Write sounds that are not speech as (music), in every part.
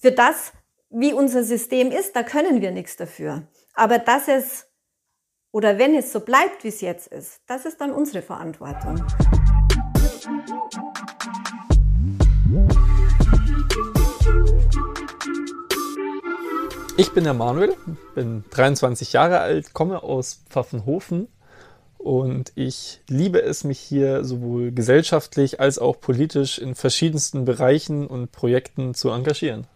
für das, wie unser System ist, da können wir nichts dafür. Aber dass es oder wenn es so bleibt, wie es jetzt ist, das ist dann unsere Verantwortung. Ich bin der Manuel, bin 23 Jahre alt, komme aus Pfaffenhofen und ich liebe es, mich hier sowohl gesellschaftlich als auch politisch in verschiedensten Bereichen und Projekten zu engagieren.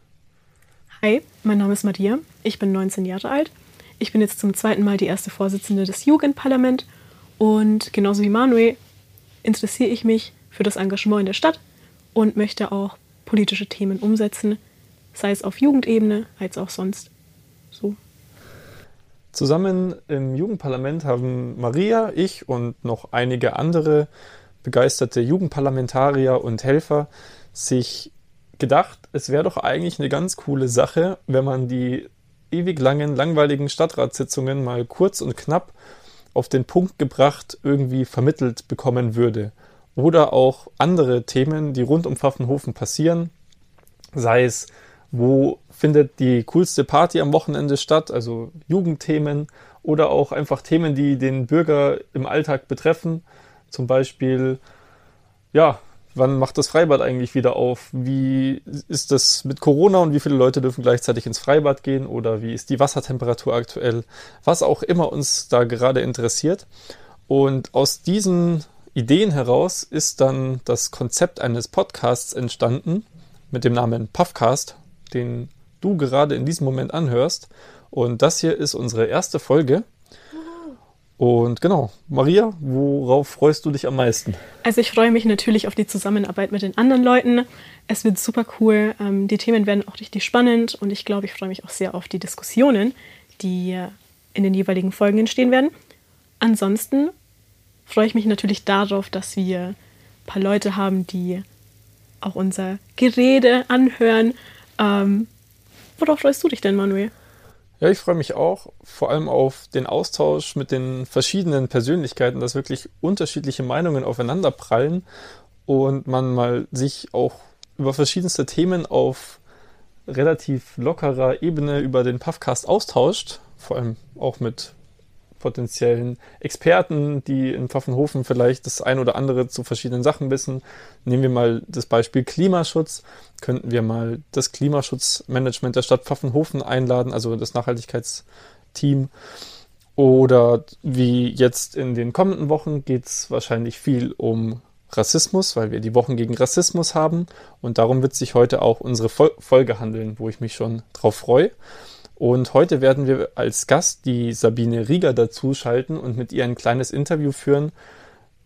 Hi, mein Name ist Maria, ich bin 19 Jahre alt. Ich bin jetzt zum zweiten Mal die erste Vorsitzende des Jugendparlaments und genauso wie Manuel interessiere ich mich für das Engagement in der Stadt und möchte auch politische Themen umsetzen, sei es auf Jugendebene als auch sonst so. Zusammen im Jugendparlament haben Maria, ich und noch einige andere begeisterte Jugendparlamentarier und Helfer sich gedacht, es wäre doch eigentlich eine ganz coole Sache, wenn man die ewig langen, langweiligen Stadtratssitzungen mal kurz und knapp auf den Punkt gebracht irgendwie vermittelt bekommen würde. Oder auch andere Themen, die rund um Pfaffenhofen passieren, sei es wo findet die coolste Party am Wochenende statt, also Jugendthemen oder auch einfach Themen, die den Bürger im Alltag betreffen. Zum Beispiel, ja, wann macht das Freibad eigentlich wieder auf? Wie ist das mit Corona und wie viele Leute dürfen gleichzeitig ins Freibad gehen? Oder wie ist die Wassertemperatur aktuell? Was auch immer uns da gerade interessiert. Und aus diesen Ideen heraus ist dann das Konzept eines Podcasts entstanden mit dem Namen Puffcast den du gerade in diesem Moment anhörst. Und das hier ist unsere erste Folge. Und genau, Maria, worauf freust du dich am meisten? Also ich freue mich natürlich auf die Zusammenarbeit mit den anderen Leuten. Es wird super cool. Ähm, die Themen werden auch richtig spannend und ich glaube, ich freue mich auch sehr auf die Diskussionen, die in den jeweiligen Folgen entstehen werden. Ansonsten freue ich mich natürlich darauf, dass wir ein paar Leute haben, die auch unser Gerede anhören ähm, worauf freust du dich denn, Manuel? Ja, ich freue mich auch vor allem auf den Austausch mit den verschiedenen Persönlichkeiten, dass wirklich unterschiedliche Meinungen aufeinander prallen und man mal sich auch über verschiedenste Themen auf relativ lockerer Ebene über den Puffcast austauscht, vor allem auch mit potenziellen Experten, die in Pfaffenhofen vielleicht das ein oder andere zu verschiedenen Sachen wissen. Nehmen wir mal das Beispiel Klimaschutz. Könnten wir mal das Klimaschutzmanagement der Stadt Pfaffenhofen einladen, also das Nachhaltigkeitsteam. Oder wie jetzt in den kommenden Wochen geht es wahrscheinlich viel um Rassismus, weil wir die Wochen gegen Rassismus haben. Und darum wird sich heute auch unsere Folge handeln, wo ich mich schon drauf freue. Und heute werden wir als Gast die Sabine Rieger dazuschalten und mit ihr ein kleines Interview führen,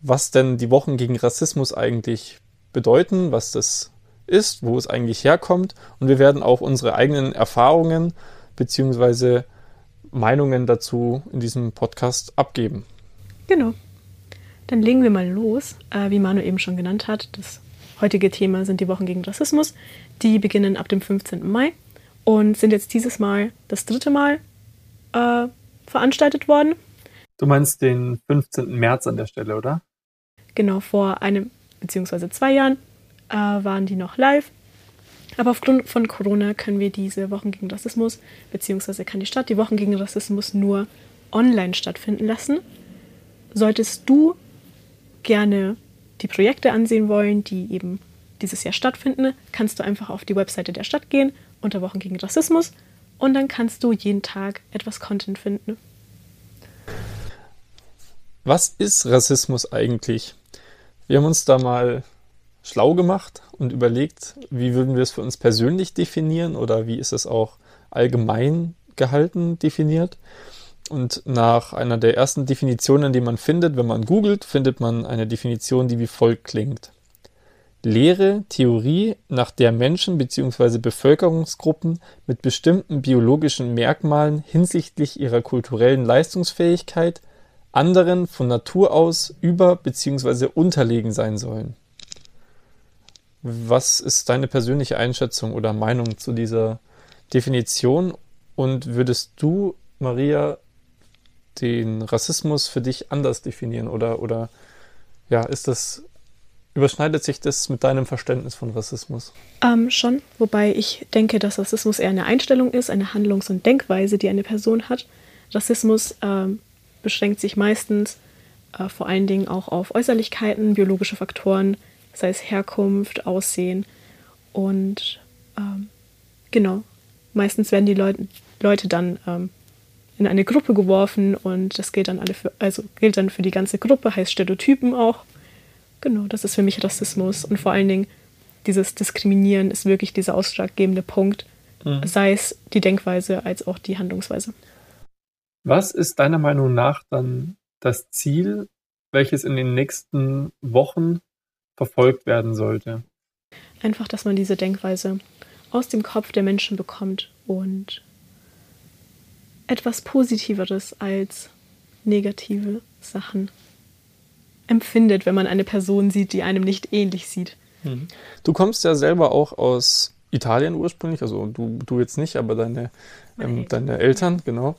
was denn die Wochen gegen Rassismus eigentlich bedeuten, was das ist, wo es eigentlich herkommt. Und wir werden auch unsere eigenen Erfahrungen bzw. Meinungen dazu in diesem Podcast abgeben. Genau. Dann legen wir mal los. Äh, wie Manu eben schon genannt hat, das heutige Thema sind die Wochen gegen Rassismus. Die beginnen ab dem 15. Mai und sind jetzt dieses Mal das dritte Mal äh, veranstaltet worden. Du meinst den 15. März an der Stelle, oder? Genau, vor einem bzw. zwei Jahren äh, waren die noch live. Aber aufgrund von Corona können wir diese Wochen gegen Rassismus, beziehungsweise kann die Stadt die Wochen gegen Rassismus nur online stattfinden lassen. Solltest du gerne die Projekte ansehen wollen, die eben dieses Jahr stattfinden, kannst du einfach auf die Webseite der Stadt gehen unter Wochen gegen Rassismus und dann kannst du jeden Tag etwas Content finden. Was ist Rassismus eigentlich? Wir haben uns da mal schlau gemacht und überlegt, wie würden wir es für uns persönlich definieren oder wie ist es auch allgemein gehalten definiert. Und nach einer der ersten Definitionen, die man findet, wenn man googelt, findet man eine Definition, die wie folgt klingt. Lehre, Theorie, nach der Menschen bzw. Bevölkerungsgruppen mit bestimmten biologischen Merkmalen hinsichtlich ihrer kulturellen Leistungsfähigkeit anderen von Natur aus über bzw. unterlegen sein sollen. Was ist deine persönliche Einschätzung oder Meinung zu dieser Definition? Und würdest du, Maria, den Rassismus für dich anders definieren oder, oder ja, ist das Überschneidet sich das mit deinem Verständnis von Rassismus? Ähm, schon, wobei ich denke, dass Rassismus eher eine Einstellung ist, eine Handlungs- und Denkweise, die eine Person hat. Rassismus ähm, beschränkt sich meistens äh, vor allen Dingen auch auf Äußerlichkeiten, biologische Faktoren, sei es Herkunft, Aussehen und ähm, genau, meistens werden die Leute, Leute dann ähm, in eine Gruppe geworfen und das gilt dann alle für, also gilt dann für die ganze Gruppe, heißt Stereotypen auch. Genau, das ist für mich Rassismus und vor allen Dingen dieses Diskriminieren ist wirklich dieser ausschlaggebende Punkt, mhm. sei es die Denkweise als auch die Handlungsweise. Was ist deiner Meinung nach dann das Ziel, welches in den nächsten Wochen verfolgt werden sollte? Einfach, dass man diese Denkweise aus dem Kopf der Menschen bekommt und etwas Positiveres als negative Sachen empfindet, wenn man eine Person sieht, die einem nicht ähnlich sieht. Mhm. Du kommst ja selber auch aus Italien ursprünglich, also du, du jetzt nicht, aber deine, ähm, Eltern. deine Eltern, genau.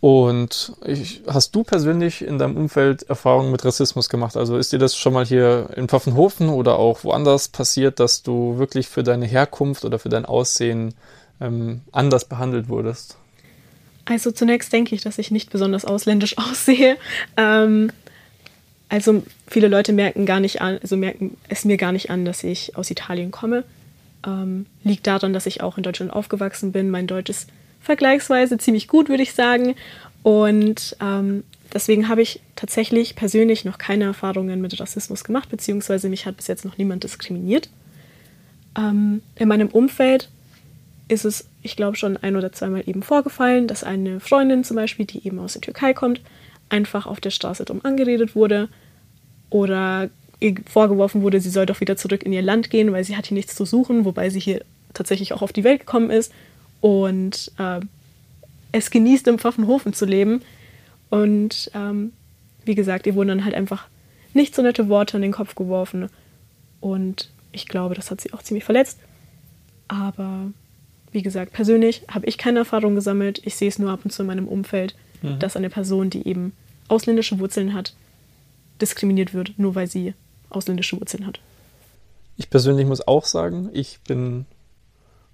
Und ich, hast du persönlich in deinem Umfeld Erfahrungen mit Rassismus gemacht? Also ist dir das schon mal hier in Pfaffenhofen oder auch woanders passiert, dass du wirklich für deine Herkunft oder für dein Aussehen ähm, anders behandelt wurdest? Also zunächst denke ich, dass ich nicht besonders ausländisch (laughs) aussehe. Ähm, also viele Leute merken gar nicht an, also merken es mir gar nicht an, dass ich aus Italien komme. Ähm, liegt daran, dass ich auch in Deutschland aufgewachsen bin. Mein Deutsch ist vergleichsweise ziemlich gut, würde ich sagen. Und ähm, deswegen habe ich tatsächlich persönlich noch keine Erfahrungen mit Rassismus gemacht, beziehungsweise mich hat bis jetzt noch niemand diskriminiert. Ähm, in meinem Umfeld ist es, ich glaube, schon ein oder zweimal eben vorgefallen, dass eine Freundin zum Beispiel, die eben aus der Türkei kommt, einfach auf der Straße dumm angeredet wurde oder ihr vorgeworfen wurde, sie soll doch wieder zurück in ihr Land gehen, weil sie hat hier nichts zu suchen, wobei sie hier tatsächlich auch auf die Welt gekommen ist und äh, es genießt, im Pfaffenhofen zu leben. Und ähm, wie gesagt, ihr wurden dann halt einfach nicht so nette Worte in den Kopf geworfen. Und ich glaube, das hat sie auch ziemlich verletzt. Aber wie gesagt, persönlich habe ich keine Erfahrung gesammelt. Ich sehe es nur ab und zu in meinem Umfeld, mhm. dass eine Person, die eben ausländische Wurzeln hat, diskriminiert wird, nur weil sie ausländische Wurzeln hat. Ich persönlich muss auch sagen, ich bin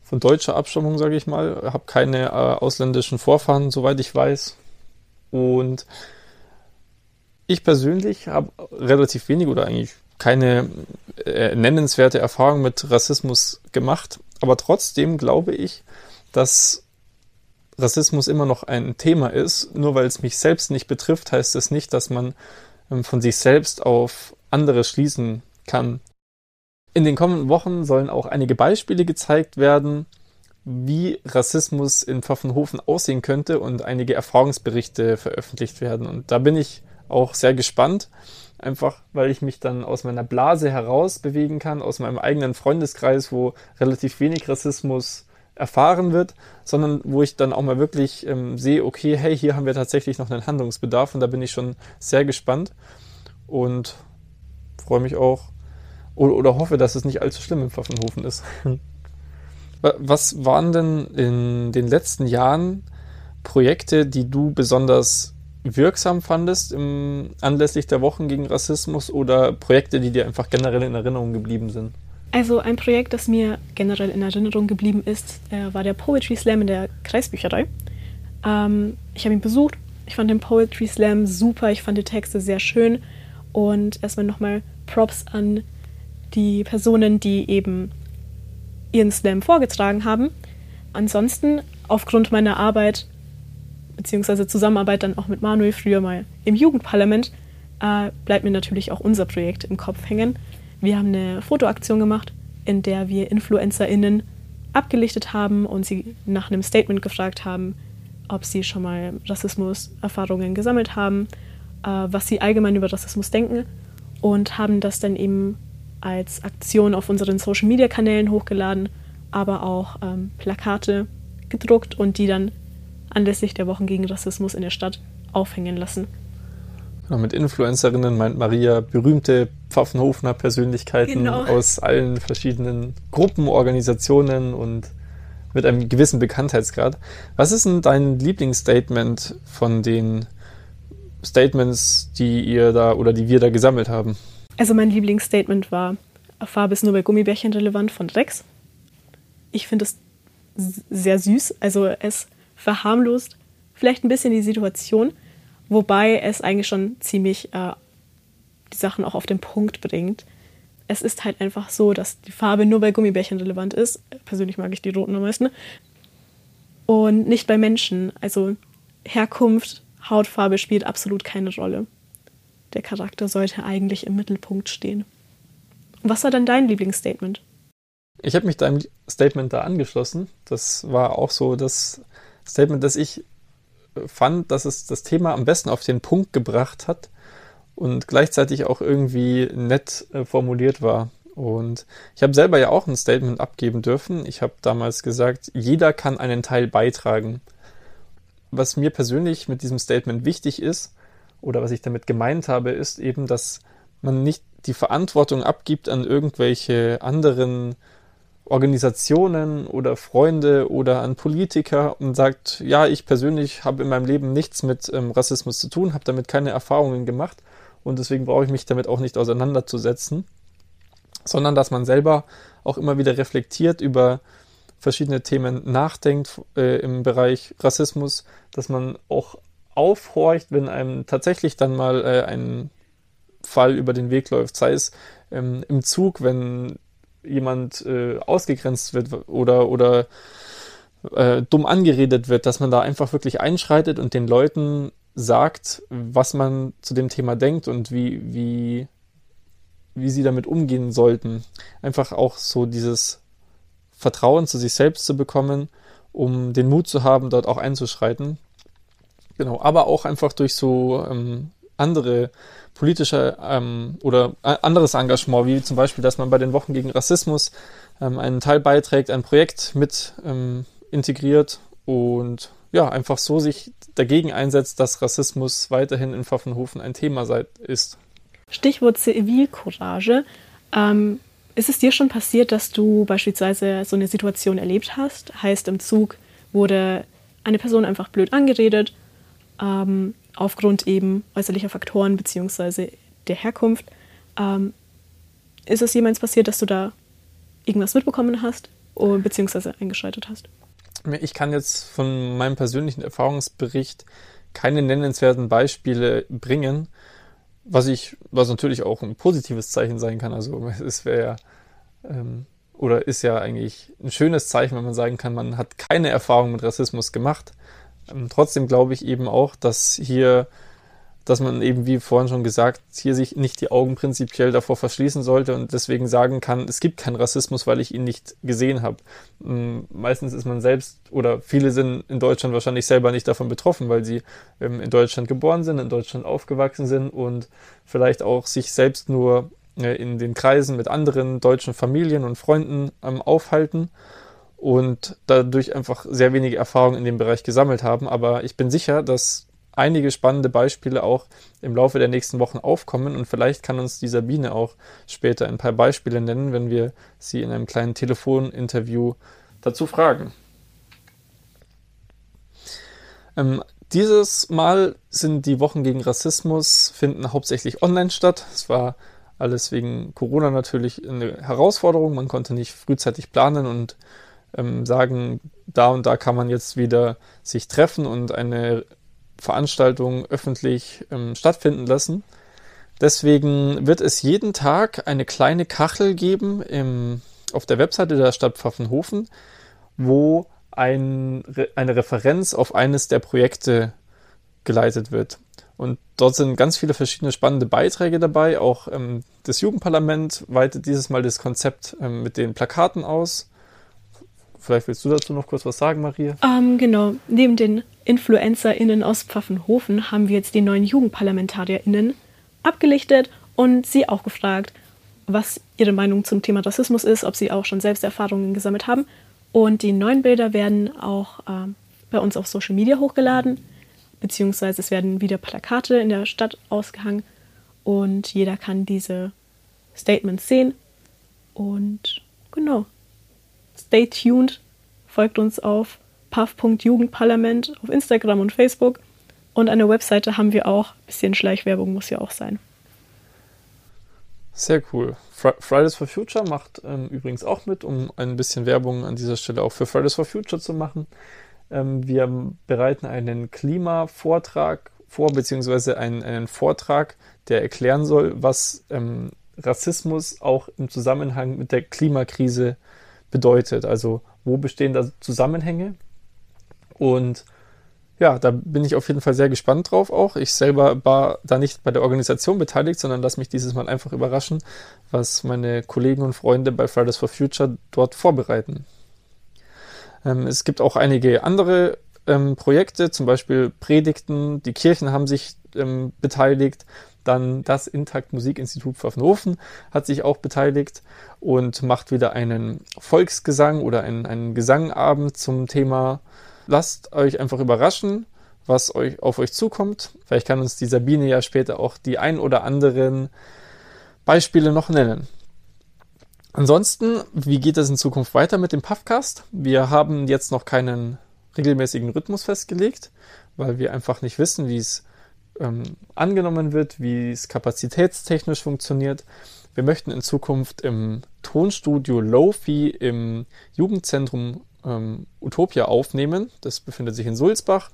von deutscher Abstammung, sage ich mal, habe keine äh, ausländischen Vorfahren, soweit ich weiß. Und ich persönlich habe relativ wenig oder eigentlich keine äh, nennenswerte Erfahrung mit Rassismus gemacht. Aber trotzdem glaube ich, dass Rassismus immer noch ein Thema ist. Nur weil es mich selbst nicht betrifft, heißt es das nicht, dass man ähm, von sich selbst auf andere schließen kann. In den kommenden Wochen sollen auch einige Beispiele gezeigt werden, wie Rassismus in Pfaffenhofen aussehen könnte und einige Erfahrungsberichte veröffentlicht werden. Und da bin ich auch sehr gespannt, einfach weil ich mich dann aus meiner Blase heraus bewegen kann, aus meinem eigenen Freundeskreis, wo relativ wenig Rassismus erfahren wird, sondern wo ich dann auch mal wirklich ähm, sehe, okay, hey, hier haben wir tatsächlich noch einen Handlungsbedarf und da bin ich schon sehr gespannt und freue mich auch oder, oder hoffe, dass es nicht allzu schlimm im Pfaffenhofen ist. (laughs) Was waren denn in den letzten Jahren Projekte, die du besonders wirksam fandest im, anlässlich der Wochen gegen Rassismus oder Projekte, die dir einfach generell in Erinnerung geblieben sind? Also ein Projekt, das mir generell in Erinnerung geblieben ist, äh, war der Poetry Slam in der Kreisbücherei. Ähm, ich habe ihn besucht. Ich fand den Poetry Slam super. Ich fand die Texte sehr schön. Und erstmal nochmal Props an die Personen, die eben ihren Slam vorgetragen haben. Ansonsten, aufgrund meiner Arbeit beziehungsweise Zusammenarbeit dann auch mit Manuel früher mal im Jugendparlament, äh, bleibt mir natürlich auch unser Projekt im Kopf hängen. Wir haben eine Fotoaktion gemacht, in der wir InfluencerInnen abgelichtet haben und sie nach einem Statement gefragt haben, ob sie schon mal Rassismus-Erfahrungen gesammelt haben, äh, was sie allgemein über Rassismus denken und haben das dann eben als Aktion auf unseren Social-Media-Kanälen hochgeladen, aber auch ähm, Plakate gedruckt und die dann anlässlich der Wochen gegen Rassismus in der Stadt aufhängen lassen. Genau, mit Influencerinnen meint Maria berühmte Pfaffenhofener Persönlichkeiten genau. aus allen verschiedenen Gruppen, Organisationen und mit einem gewissen Bekanntheitsgrad. Was ist denn dein Lieblingsstatement von den Statements, die ihr da oder die wir da gesammelt haben? Also mein Lieblingsstatement war, Farbe ist nur bei Gummibärchen relevant von Rex. Ich finde es sehr süß. Also es verharmlost vielleicht ein bisschen die Situation, wobei es eigentlich schon ziemlich äh, die Sachen auch auf den Punkt bringt. Es ist halt einfach so, dass die Farbe nur bei Gummibärchen relevant ist. Persönlich mag ich die roten am meisten. Und nicht bei Menschen. Also Herkunft, Hautfarbe spielt absolut keine Rolle. Der Charakter sollte eigentlich im Mittelpunkt stehen. Was war dann dein Lieblingsstatement? Ich habe mich deinem Statement da angeschlossen. Das war auch so das Statement, das ich fand, dass es das Thema am besten auf den Punkt gebracht hat und gleichzeitig auch irgendwie nett äh, formuliert war. Und ich habe selber ja auch ein Statement abgeben dürfen. Ich habe damals gesagt, jeder kann einen Teil beitragen. Was mir persönlich mit diesem Statement wichtig ist, oder was ich damit gemeint habe, ist eben, dass man nicht die Verantwortung abgibt an irgendwelche anderen Organisationen oder Freunde oder an Politiker und sagt, ja, ich persönlich habe in meinem Leben nichts mit ähm, Rassismus zu tun, habe damit keine Erfahrungen gemacht und deswegen brauche ich mich damit auch nicht auseinanderzusetzen, sondern dass man selber auch immer wieder reflektiert über verschiedene Themen nachdenkt äh, im Bereich Rassismus, dass man auch aufhorcht, wenn einem tatsächlich dann mal äh, ein Fall über den Weg läuft, sei es ähm, im Zug, wenn jemand äh, ausgegrenzt wird oder, oder äh, dumm angeredet wird, dass man da einfach wirklich einschreitet und den Leuten sagt, was man zu dem Thema denkt und wie, wie, wie sie damit umgehen sollten. Einfach auch so dieses Vertrauen zu sich selbst zu bekommen, um den Mut zu haben, dort auch einzuschreiten. Genau, aber auch einfach durch so ähm, andere politische ähm, oder anderes Engagement, wie zum Beispiel, dass man bei den Wochen gegen Rassismus ähm, einen Teil beiträgt, ein Projekt mit ähm, integriert und ja, einfach so sich dagegen einsetzt, dass Rassismus weiterhin in Pfaffenhofen ein Thema sei, ist. Stichwort Zivilcourage. Ähm, ist es dir schon passiert, dass du beispielsweise so eine Situation erlebt hast? Heißt, im Zug wurde eine Person einfach blöd angeredet ähm, aufgrund eben äußerlicher Faktoren bzw. der Herkunft. Ähm, ist es jemals passiert, dass du da irgendwas mitbekommen hast bzw. eingeschaltet hast? Ich kann jetzt von meinem persönlichen Erfahrungsbericht keine nennenswerten Beispiele bringen, was ich, was natürlich auch ein positives Zeichen sein kann. Also es wäre ähm, oder ist ja eigentlich ein schönes Zeichen, wenn man sagen kann, man hat keine Erfahrung mit Rassismus gemacht. Ähm, trotzdem glaube ich eben auch, dass hier, dass man eben, wie vorhin schon gesagt, hier sich nicht die Augen prinzipiell davor verschließen sollte und deswegen sagen kann, es gibt keinen Rassismus, weil ich ihn nicht gesehen habe. Ähm, meistens ist man selbst oder viele sind in Deutschland wahrscheinlich selber nicht davon betroffen, weil sie ähm, in Deutschland geboren sind, in Deutschland aufgewachsen sind und vielleicht auch sich selbst nur äh, in den Kreisen mit anderen deutschen Familien und Freunden aufhalten und dadurch einfach sehr wenige Erfahrungen in dem Bereich gesammelt haben. Aber ich bin sicher, dass einige spannende Beispiele auch im Laufe der nächsten Wochen aufkommen und vielleicht kann uns die Sabine auch später ein paar Beispiele nennen, wenn wir sie in einem kleinen Telefoninterview dazu fragen. Ähm, dieses Mal sind die Wochen gegen Rassismus finden hauptsächlich online statt. Es war alles wegen Corona natürlich eine Herausforderung. Man konnte nicht frühzeitig planen und ähm, sagen, da und da kann man jetzt wieder sich treffen und eine Veranstaltung öffentlich ähm, stattfinden lassen. Deswegen wird es jeden Tag eine kleine Kachel geben im, auf der Webseite der Stadt Pfaffenhofen, wo ein, eine Referenz auf eines der Projekte geleitet wird. Und dort sind ganz viele verschiedene spannende Beiträge dabei. Auch ähm, das Jugendparlament weitet dieses Mal das Konzept ähm, mit den Plakaten aus. Vielleicht willst du dazu noch kurz was sagen, Maria? Ähm, genau. Neben den InfluencerInnen aus Pfaffenhofen haben wir jetzt die neuen JugendparlamentarierInnen abgelichtet und sie auch gefragt, was ihre Meinung zum Thema Rassismus ist, ob sie auch schon selbst Erfahrungen gesammelt haben. Und die neuen Bilder werden auch äh, bei uns auf Social Media hochgeladen, beziehungsweise es werden wieder Plakate in der Stadt ausgehangen und jeder kann diese Statements sehen. Und genau, stay tuned, folgt uns auf puff.jugendparlament auf Instagram und Facebook. Und eine Webseite haben wir auch. Ein bisschen Schleichwerbung muss ja auch sein. Sehr cool. Fridays for Future macht ähm, übrigens auch mit, um ein bisschen Werbung an dieser Stelle auch für Fridays for Future zu machen. Ähm, wir bereiten einen Klimavortrag vor, beziehungsweise einen, einen Vortrag, der erklären soll, was ähm, Rassismus auch im Zusammenhang mit der Klimakrise bedeutet. Also wo bestehen da Zusammenhänge? Und ja, da bin ich auf jeden Fall sehr gespannt drauf auch. Ich selber war da nicht bei der Organisation beteiligt, sondern lass mich dieses Mal einfach überraschen, was meine Kollegen und Freunde bei Fridays for Future dort vorbereiten. Ähm, es gibt auch einige andere ähm, Projekte, zum Beispiel Predigten. Die Kirchen haben sich ähm, beteiligt. Dann das Intakt Musikinstitut Pfaffenhofen hat sich auch beteiligt und macht wieder einen Volksgesang oder einen, einen Gesangabend zum Thema. Lasst euch einfach überraschen, was euch auf euch zukommt. Vielleicht kann uns die Sabine ja später auch die ein oder anderen Beispiele noch nennen. Ansonsten, wie geht es in Zukunft weiter mit dem Puffcast? Wir haben jetzt noch keinen regelmäßigen Rhythmus festgelegt, weil wir einfach nicht wissen, wie es ähm, angenommen wird, wie es kapazitätstechnisch funktioniert. Wir möchten in Zukunft im Tonstudio Lofi im Jugendzentrum ähm, Utopia aufnehmen. Das befindet sich in Sulzbach.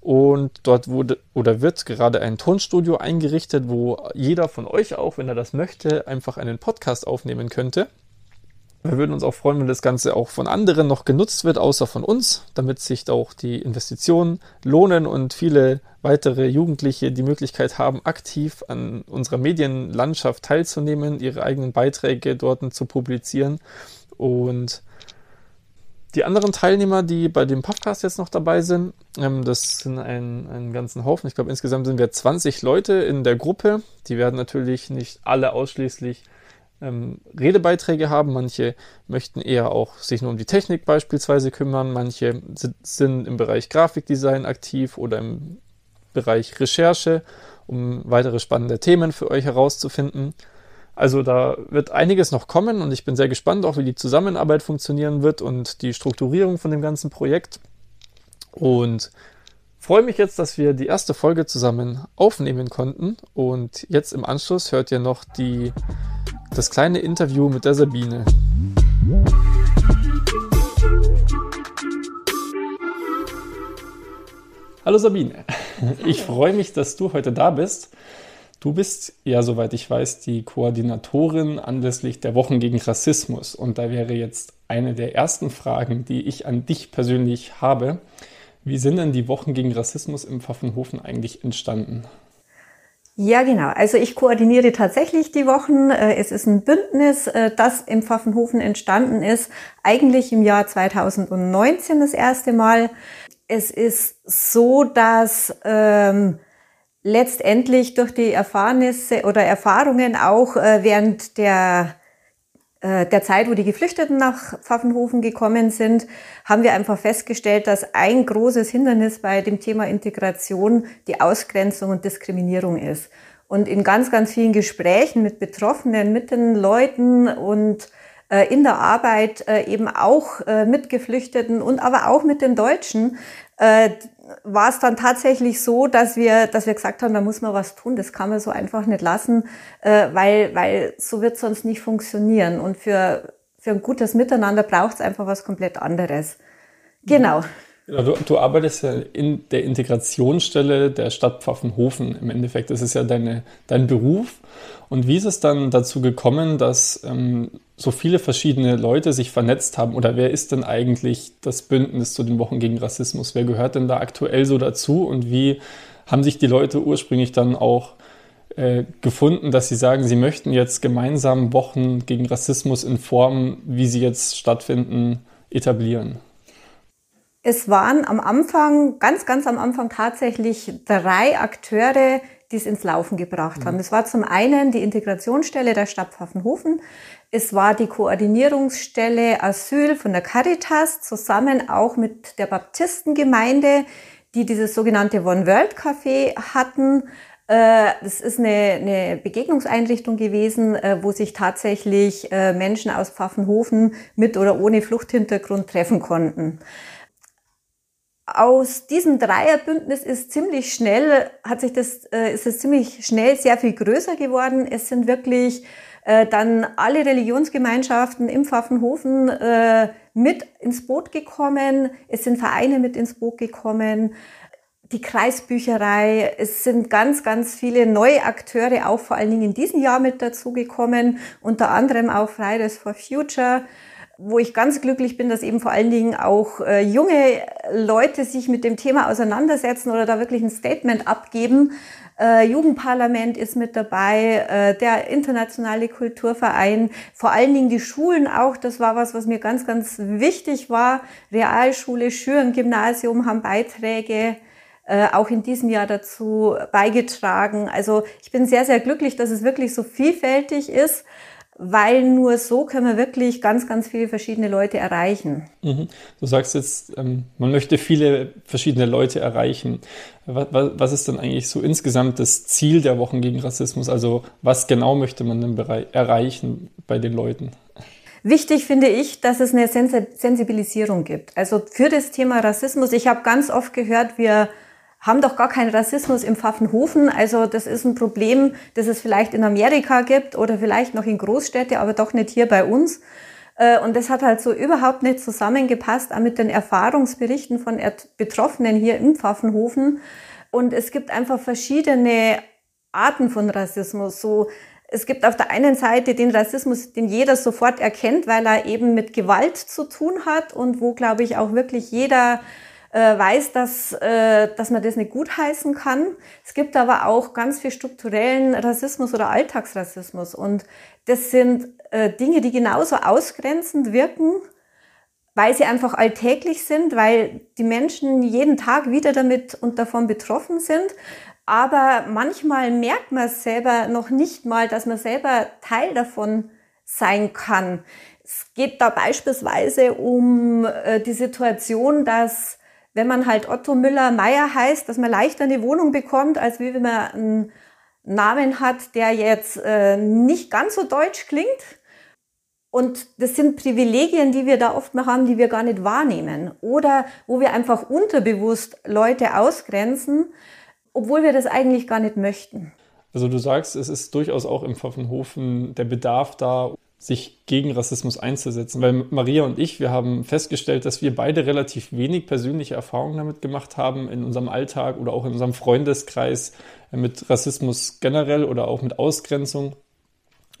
Und dort wurde oder wird gerade ein Tonstudio eingerichtet, wo jeder von euch auch, wenn er das möchte, einfach einen Podcast aufnehmen könnte. Wir würden uns auch freuen, wenn das Ganze auch von anderen noch genutzt wird, außer von uns, damit sich auch die Investitionen lohnen und viele weitere Jugendliche die Möglichkeit haben, aktiv an unserer Medienlandschaft teilzunehmen, ihre eigenen Beiträge dort zu publizieren. Und die anderen Teilnehmer, die bei dem Podcast jetzt noch dabei sind, ähm, das sind ein, einen ganzen Haufen. Ich glaube, insgesamt sind wir 20 Leute in der Gruppe. Die werden natürlich nicht alle ausschließlich ähm, Redebeiträge haben. Manche möchten eher auch sich nur um die Technik beispielsweise kümmern. Manche sind im Bereich Grafikdesign aktiv oder im Bereich Recherche, um weitere spannende Themen für euch herauszufinden. Also da wird einiges noch kommen und ich bin sehr gespannt, auch wie die Zusammenarbeit funktionieren wird und die Strukturierung von dem ganzen Projekt. Und freue mich jetzt, dass wir die erste Folge zusammen aufnehmen konnten. Und jetzt im Anschluss hört ihr noch die das kleine Interview mit der Sabine. Hallo Sabine, ich freue mich, dass du heute da bist. Du bist ja, soweit ich weiß, die Koordinatorin anlässlich der Wochen gegen Rassismus. Und da wäre jetzt eine der ersten Fragen, die ich an dich persönlich habe. Wie sind denn die Wochen gegen Rassismus im Pfaffenhofen eigentlich entstanden? Ja, genau. Also ich koordiniere tatsächlich die Wochen. Äh, es ist ein Bündnis, äh, das im Pfaffenhofen entstanden ist, eigentlich im Jahr 2019 das erste Mal. Es ist so, dass ähm, letztendlich durch die Erfahrnisse oder Erfahrungen auch äh, während der der Zeit, wo die Geflüchteten nach Pfaffenhofen gekommen sind, haben wir einfach festgestellt, dass ein großes Hindernis bei dem Thema Integration die Ausgrenzung und Diskriminierung ist. Und in ganz, ganz vielen Gesprächen mit Betroffenen, mit den Leuten und äh, in der Arbeit äh, eben auch mit Geflüchteten und aber auch mit den Deutschen war es dann tatsächlich so, dass wir, dass wir gesagt haben, da muss man was tun. Das kann man so einfach nicht lassen, äh, weil, weil so wird sonst nicht funktionieren. Und für, für ein gutes Miteinander braucht es einfach was komplett anderes. Genau. Genau, du, du, arbeitest ja in der Integrationsstelle der Stadt Pfaffenhofen. Im Endeffekt das ist ja deine, dein Beruf. Und wie ist es dann dazu gekommen, dass ähm, so viele verschiedene Leute sich vernetzt haben? Oder wer ist denn eigentlich das Bündnis zu den Wochen gegen Rassismus? Wer gehört denn da aktuell so dazu? Und wie haben sich die Leute ursprünglich dann auch äh, gefunden, dass sie sagen, sie möchten jetzt gemeinsam Wochen gegen Rassismus in Form, wie sie jetzt stattfinden, etablieren? Es waren am Anfang, ganz, ganz am Anfang tatsächlich drei Akteure, die es ins Laufen gebracht haben. Mhm. Es war zum einen die Integrationsstelle der Stadt Pfaffenhofen. Es war die Koordinierungsstelle Asyl von der Caritas zusammen auch mit der Baptistengemeinde, die dieses sogenannte One World Café hatten. Äh, das ist eine, eine Begegnungseinrichtung gewesen, äh, wo sich tatsächlich äh, Menschen aus Pfaffenhofen mit oder ohne Fluchthintergrund treffen konnten aus diesem Dreierbündnis ist ziemlich schnell, hat sich das, äh, ist es ziemlich schnell sehr viel größer geworden. Es sind wirklich äh, dann alle Religionsgemeinschaften im Pfaffenhofen äh, mit ins Boot gekommen. Es sind Vereine mit ins Boot gekommen. Die Kreisbücherei. Es sind ganz, ganz viele neue Akteure auch vor allen Dingen in diesem Jahr mit dazugekommen. Unter anderem auch Fridays for Future wo ich ganz glücklich bin, dass eben vor allen Dingen auch äh, junge Leute sich mit dem Thema auseinandersetzen oder da wirklich ein Statement abgeben. Äh, Jugendparlament ist mit dabei, äh, der internationale Kulturverein, vor allen Dingen die Schulen auch. Das war was, was mir ganz, ganz wichtig war. Realschule, Schüren, Gymnasium haben Beiträge äh, auch in diesem Jahr dazu beigetragen. Also ich bin sehr, sehr glücklich, dass es wirklich so vielfältig ist weil nur so können wir wirklich ganz, ganz viele verschiedene Leute erreichen. Mhm. Du sagst jetzt, ähm, man möchte viele verschiedene Leute erreichen. Was, was, ist denn eigentlich so insgesamt das Ziel der Wochen gegen Rassismus? Also was genau möchte man denn erreichen bei den Leuten? Wichtig finde ich, dass es eine Sensibilisierung gibt. Also für das Thema Rassismus. Ich habe ganz oft gehört, wir haben doch gar keinen Rassismus im Pfaffenhofen. Also das ist ein Problem, das es vielleicht in Amerika gibt oder vielleicht noch in Großstädte, aber doch nicht hier bei uns. Äh, und das hat halt so überhaupt nicht zusammengepasst, auch mit den Erfahrungsberichten von Betroffenen hier im Pfaffenhofen. Und es gibt einfach verschiedene Arten von Rassismus. So, es gibt auf der einen Seite den Rassismus, den jeder sofort erkennt, weil er eben mit Gewalt zu tun hat und wo, glaube ich, auch wirklich jeder äh, weiß, dass, äh, dass man das nicht gutheißen kann. Es gibt aber auch ganz viel strukturellen Rassismus oder Alltagsrassismus. Und das sind äh, Dinge, die genauso ausgrenzend wirken, weil sie einfach alltäglich sind, weil die Menschen jeden Tag wieder damit und davon betroffen sind. Aber manchmal merkt man selber noch nicht mal, dass man selber Teil davon sein kann. Es geht da beispielsweise um äh, die Situation, dass wenn man halt Otto Müller Meier heißt, dass man leichter eine Wohnung bekommt, als wie wenn man einen Namen hat, der jetzt äh, nicht ganz so deutsch klingt. Und das sind Privilegien, die wir da oft mal haben, die wir gar nicht wahrnehmen. Oder wo wir einfach unterbewusst Leute ausgrenzen, obwohl wir das eigentlich gar nicht möchten. Also du sagst, es ist durchaus auch im Pfaffenhofen der Bedarf da, sich gegen Rassismus einzusetzen. Weil Maria und ich, wir haben festgestellt, dass wir beide relativ wenig persönliche Erfahrungen damit gemacht haben in unserem Alltag oder auch in unserem Freundeskreis äh, mit Rassismus generell oder auch mit Ausgrenzung.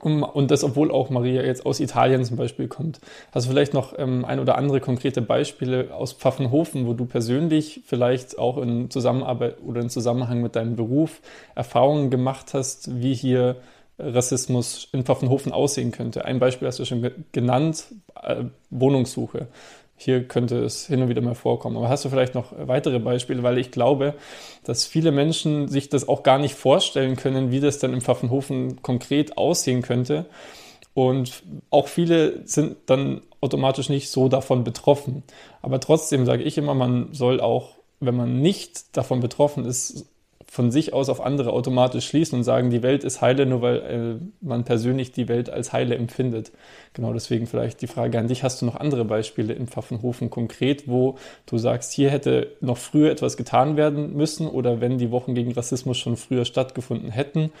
Und das, obwohl auch Maria jetzt aus Italien zum Beispiel kommt. Hast du vielleicht noch ähm, ein oder andere konkrete Beispiele aus Pfaffenhofen, wo du persönlich vielleicht auch in Zusammenarbeit oder in Zusammenhang mit deinem Beruf Erfahrungen gemacht hast, wie hier Rassismus in Pfaffenhofen aussehen könnte. Ein Beispiel hast du schon genannt, äh, Wohnungssuche. Hier könnte es hin und wieder mal vorkommen. Aber hast du vielleicht noch weitere Beispiele? Weil ich glaube, dass viele Menschen sich das auch gar nicht vorstellen können, wie das dann im Pfaffenhofen konkret aussehen könnte. Und auch viele sind dann automatisch nicht so davon betroffen. Aber trotzdem sage ich immer, man soll auch, wenn man nicht davon betroffen ist, von sich aus auf andere automatisch schließen und sagen, die Welt ist heile, nur weil äh, man persönlich die Welt als heile empfindet. Genau deswegen vielleicht die Frage an dich, hast du noch andere Beispiele in Pfaffenhofen konkret, wo du sagst, hier hätte noch früher etwas getan werden müssen oder wenn die Wochen gegen Rassismus schon früher stattgefunden hätten,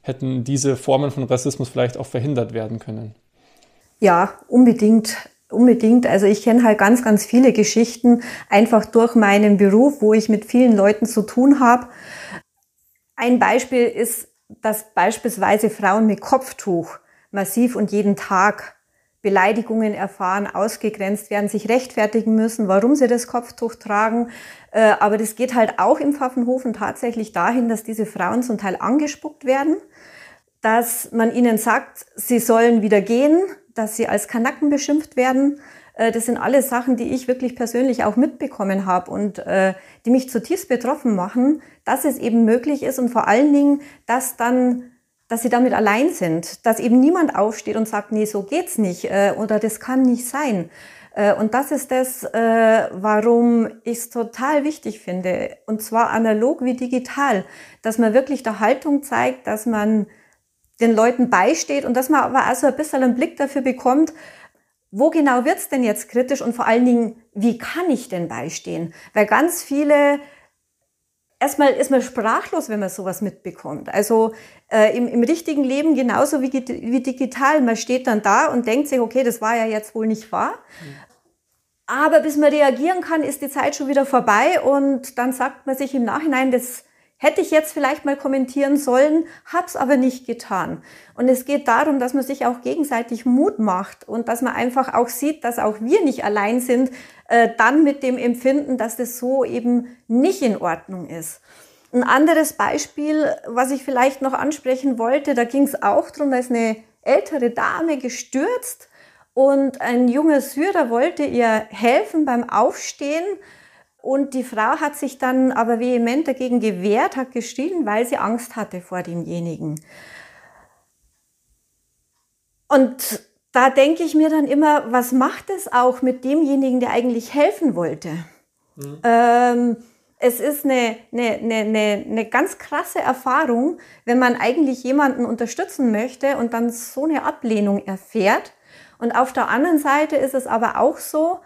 hätten diese Formen von Rassismus vielleicht auch verhindert werden können? Ja, unbedingt. Unbedingt. Also ich kenne halt ganz, ganz viele Geschichten, einfach durch meinen Beruf, wo ich mit vielen Leuten zu tun habe. Ein Beispiel ist, dass beispielsweise Frauen mit Kopftuch massiv und jeden Tag Beleidigungen erfahren, ausgegrenzt werden, sich rechtfertigen müssen, warum sie das Kopftuch tragen. Äh, aber das geht halt auch im Pfaffenhofen tatsächlich dahin, dass diese Frauen zum Teil angespuckt werden, dass man ihnen sagt, sie sollen wieder gehen, dass sie als Kanacken beschimpft werden. Äh, das sind alles Sachen, die ich wirklich persönlich auch mitbekommen habe und äh, die mich zutiefst betroffen machen, dass es eben möglich ist und vor allen Dingen, dass dann dass sie damit allein sind, dass eben niemand aufsteht und sagt, nee, so geht's nicht äh, oder das kann nicht sein. Und das ist das, warum ich es total wichtig finde, und zwar analog wie digital, dass man wirklich der Haltung zeigt, dass man den Leuten beisteht und dass man aber also ein bisschen einen Blick dafür bekommt, wo genau wird's denn jetzt kritisch und vor allen Dingen, wie kann ich denn beistehen? Weil ganz viele erstmal ist man sprachlos, wenn man sowas mitbekommt. Also äh, im, im richtigen Leben genauso wie, wie digital. Man steht dann da und denkt sich, okay, das war ja jetzt wohl nicht wahr. Mhm. Aber bis man reagieren kann, ist die Zeit schon wieder vorbei und dann sagt man sich im Nachhinein, das hätte ich jetzt vielleicht mal kommentieren sollen, hab's aber nicht getan. Und es geht darum, dass man sich auch gegenseitig Mut macht und dass man einfach auch sieht, dass auch wir nicht allein sind, äh, dann mit dem Empfinden, dass das so eben nicht in Ordnung ist. Ein anderes Beispiel, was ich vielleicht noch ansprechen wollte, da ging es auch darum, da ist eine ältere Dame gestürzt und ein junger Syrer wollte ihr helfen beim Aufstehen. Und die Frau hat sich dann aber vehement dagegen gewehrt, hat geschrien, weil sie Angst hatte vor demjenigen. Und da denke ich mir dann immer, was macht es auch mit demjenigen, der eigentlich helfen wollte? Mhm. Ähm, es ist eine, eine, eine, eine ganz krasse Erfahrung, wenn man eigentlich jemanden unterstützen möchte und dann so eine Ablehnung erfährt. Und auf der anderen Seite ist es aber auch so,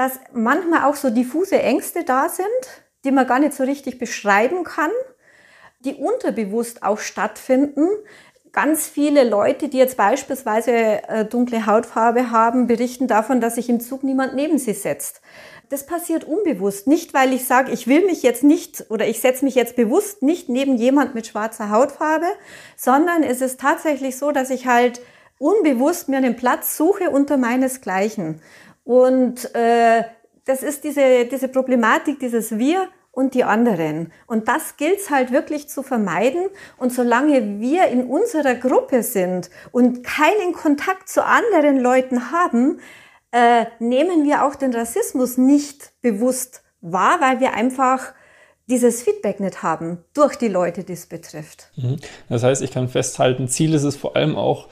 dass manchmal auch so diffuse Ängste da sind, die man gar nicht so richtig beschreiben kann, die unterbewusst auch stattfinden. Ganz viele Leute, die jetzt beispielsweise äh, dunkle Hautfarbe haben, berichten davon, dass sich im Zug niemand neben sie setzt das passiert unbewusst. Nicht, weil ich sage, ich will mich jetzt nicht oder ich setze mich jetzt bewusst nicht neben jemand mit schwarzer Hautfarbe, sondern es ist tatsächlich so, dass ich halt unbewusst mir einen Platz suche unter meinesgleichen. Und äh, das ist diese, diese Problematik, dieses Wir und die anderen. Und das gilt es halt wirklich zu vermeiden. Und solange wir in unserer Gruppe sind und keinen Kontakt zu anderen Leuten haben, äh, nehmen wir auch den Rassismus nicht bewusst wahr, weil wir einfach dieses Feedback nicht haben durch die Leute, die es betrifft. Mhm. Das heißt, ich kann festhalten, Ziel ist es vor allem auch,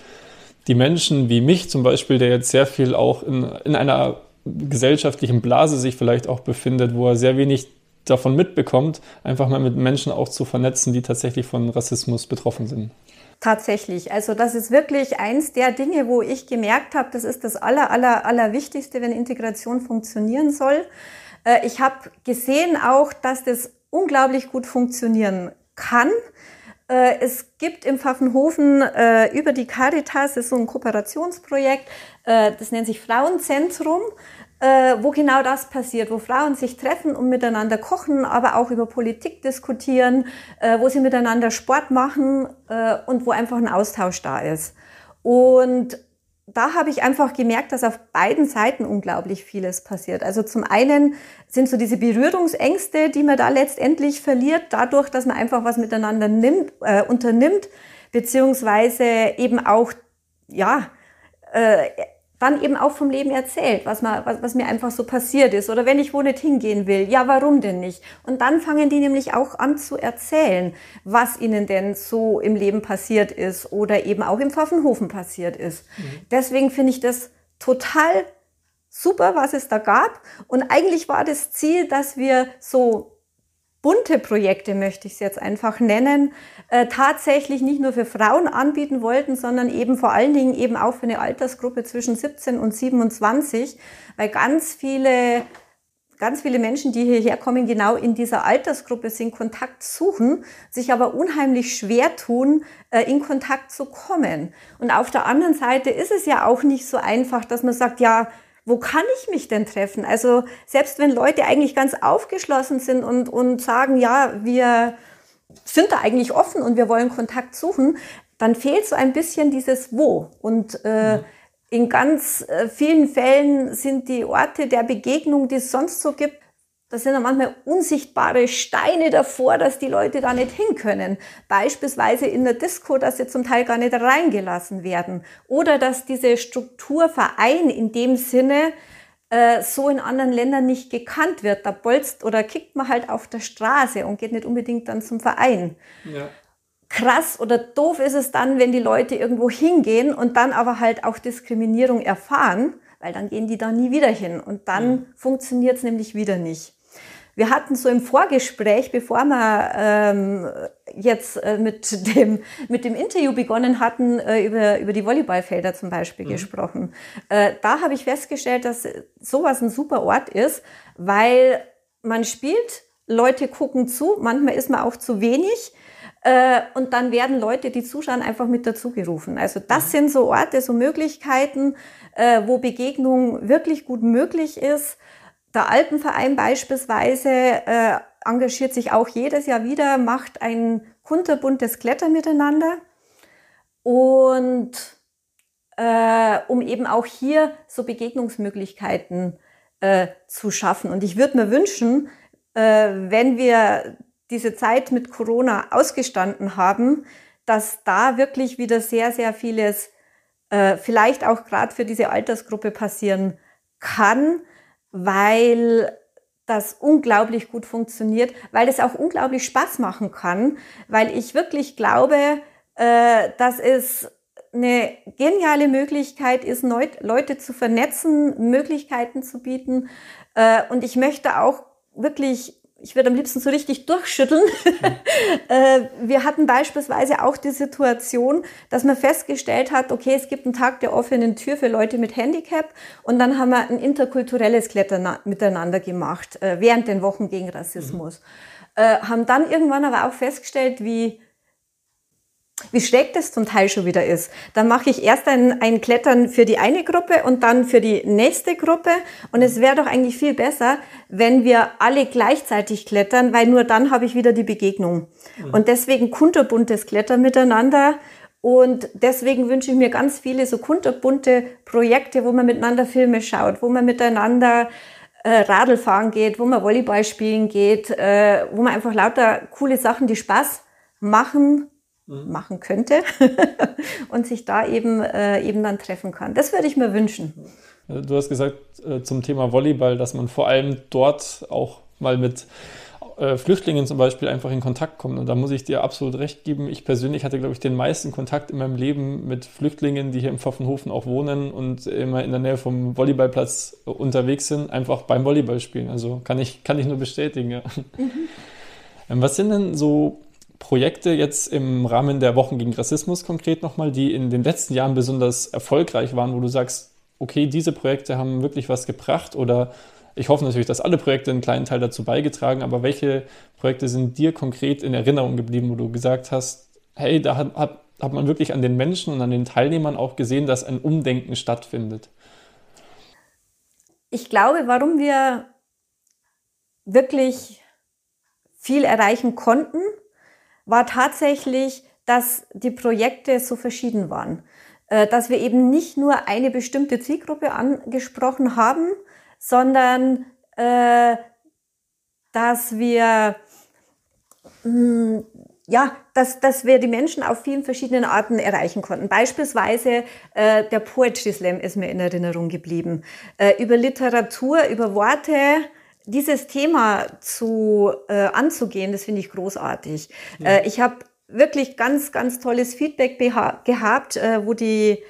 die Menschen wie mich zum Beispiel, der jetzt sehr viel auch in, in einer gesellschaftlichen Blase sich vielleicht auch befindet, wo er sehr wenig davon mitbekommt, einfach mal mit Menschen auch zu vernetzen, die tatsächlich von Rassismus betroffen sind. Tatsächlich. Also das ist wirklich eins der Dinge, wo ich gemerkt habe, das ist das aller, aller, aller Wichtigste, wenn Integration funktionieren soll. Äh, ich habe gesehen auch, dass das unglaublich gut funktionieren kann. Äh, es gibt im Pfaffenhofen äh, über die Caritas, das ist so ein Kooperationsprojekt, das nennt sich Frauenzentrum äh, wo genau das passiert, wo Frauen sich treffen und miteinander kochen, aber auch über Politik diskutieren, äh, wo sie miteinander Sport machen äh, und wo einfach ein Austausch da ist. Und da habe ich einfach gemerkt, dass auf beiden Seiten unglaublich vieles passiert. Also zum einen sind so diese Berührungsängste, die man da letztendlich verliert, dadurch, dass man einfach was miteinander nimmt, äh, unternimmt, beziehungsweise eben auch, ja, äh, dann eben auch vom Leben erzählt, was, mal, was, was mir einfach so passiert ist. Oder wenn ich wo nicht hingehen will, ja, warum denn nicht? Und dann fangen die nämlich auch an zu erzählen, was ihnen denn so im Leben passiert ist oder eben auch im Pfaffenhofen passiert ist. Mhm. Deswegen finde ich das total super, was es da gab. Und eigentlich war das Ziel, dass wir so bunte Projekte, möchte ich es jetzt einfach nennen, äh, tatsächlich nicht nur für Frauen anbieten wollten, sondern eben vor allen Dingen eben auch für eine Altersgruppe zwischen 17 und 27, weil ganz viele ganz viele Menschen, die hierher kommen, genau in dieser Altersgruppe sind, Kontakt suchen, sich aber unheimlich schwer tun, äh, in Kontakt zu kommen. Und auf der anderen Seite ist es ja auch nicht so einfach, dass man sagt, ja, wo kann ich mich denn treffen? Also selbst wenn Leute eigentlich ganz aufgeschlossen sind und, und sagen, ja, wir sind da eigentlich offen und wir wollen Kontakt suchen, dann fehlt so ein bisschen dieses Wo. Und äh, mhm. in ganz äh, vielen Fällen sind die Orte der Begegnung, die es sonst so gibt, da sind dann manchmal unsichtbare Steine davor, dass die Leute da nicht hin können. Beispielsweise in der Disco, dass sie zum Teil gar nicht reingelassen werden. Oder dass diese Strukturverein in dem Sinne äh, so in anderen Ländern nicht gekannt wird. Da bolzt oder kickt man halt auf der Straße und geht nicht unbedingt dann zum Verein. Ja. Krass oder doof ist es dann, wenn die Leute irgendwo hingehen und dann aber halt auch Diskriminierung erfahren, weil dann gehen die da nie wieder hin und dann mhm. funktioniert es nämlich wieder nicht. Wir hatten so im Vorgespräch, bevor wir ähm, jetzt äh, mit, dem, mit dem Interview begonnen hatten, äh, über, über die Volleyballfelder zum Beispiel mhm. gesprochen. Äh, da habe ich festgestellt, dass sowas ein super Ort ist, weil man spielt Leute gucken zu, manchmal ist man auch zu wenig. Äh, und dann werden Leute, die zuschauen, einfach mit dazugerufen. Also das mhm. sind so Orte, so Möglichkeiten, äh, wo Begegnung wirklich gut möglich ist. Der Alpenverein beispielsweise äh, engagiert sich auch jedes Jahr wieder, macht ein kunterbuntes Kletter miteinander. Und äh, um eben auch hier so Begegnungsmöglichkeiten äh, zu schaffen. Und ich würde mir wünschen, äh, wenn wir diese Zeit mit Corona ausgestanden haben, dass da wirklich wieder sehr, sehr vieles äh, vielleicht auch gerade für diese Altersgruppe passieren kann, weil das unglaublich gut funktioniert, weil es auch unglaublich Spaß machen kann, weil ich wirklich glaube, äh, dass es eine geniale Möglichkeit ist, Leute zu vernetzen, Möglichkeiten zu bieten. Äh, und ich möchte auch wirklich ich würde am liebsten so richtig durchschütteln. (laughs) Äh, wir hatten beispielsweise auch die Situation, dass man festgestellt hat, okay, es gibt einen Tag der offenen Tür für Leute mit Handicap und dann haben wir ein interkulturelles Klettern miteinander gemacht äh, während den Wochen gegen Rassismus. Mhm. haben dann irgendwann aber auch festgestellt, wie wie schräg das zum Teil schon wieder ist. Dann mache ich erst ein, ein Klettern für die eine Gruppe und dann für die nächste Gruppe. Und es wäre doch eigentlich viel besser, wenn wir alle gleichzeitig klettern, weil nur dann habe ich wieder die Begegnung. Mhm. Und deswegen kunterbuntes Klettern miteinander. Und deswegen wünsche ich mir ganz viele so kunterbunte Projekte, wo man miteinander Filme schaut, wo man miteinander äh, Radl fahren geht, wo man Volleyball spielen geht, äh, wo man einfach lauter coole Sachen, die Spaß machen. Machen könnte (laughs) und sich da eben, äh, eben dann treffen kann. Das würde ich mir wünschen. Du hast gesagt äh, zum Thema Volleyball, dass man vor allem dort auch mal mit äh, Flüchtlingen zum Beispiel einfach in Kontakt kommt. Und da muss ich dir absolut recht geben. Ich persönlich hatte, glaube ich, den meisten Kontakt in meinem Leben mit Flüchtlingen, die hier im Pfaffenhofen auch wohnen und immer in der Nähe vom Volleyballplatz unterwegs sind, einfach beim Volleyballspielen. Also kann ich, kann ich nur bestätigen, ja. Mhm. Ähm, was sind denn so Projekte jetzt im Rahmen der Wochen gegen Rassismus konkret nochmal, die in den letzten Jahren besonders erfolgreich waren, wo du sagst, okay, diese Projekte haben wirklich was gebracht oder ich hoffe natürlich, dass alle Projekte einen kleinen Teil dazu beigetragen, aber welche Projekte sind dir konkret in Erinnerung geblieben, wo du gesagt hast, hey, da hat, hat, hat man wirklich an den Menschen und an den Teilnehmern auch gesehen, dass ein Umdenken stattfindet? Ich glaube, warum wir wirklich viel erreichen konnten, war tatsächlich, dass die Projekte so verschieden waren. Äh, dass wir eben nicht nur eine bestimmte Zielgruppe angesprochen haben, sondern äh, dass wir hm, ja, dass, dass wir die Menschen auf vielen verschiedenen Arten erreichen konnten. Beispielsweise äh, der Poetry Slam ist mir in Erinnerung geblieben. Äh, über Literatur, über Worte, dieses Thema zu äh, anzugehen, das finde ich großartig. Ja. Äh, ich habe wirklich ganz, ganz tolles Feedback gehabt, äh, wo die,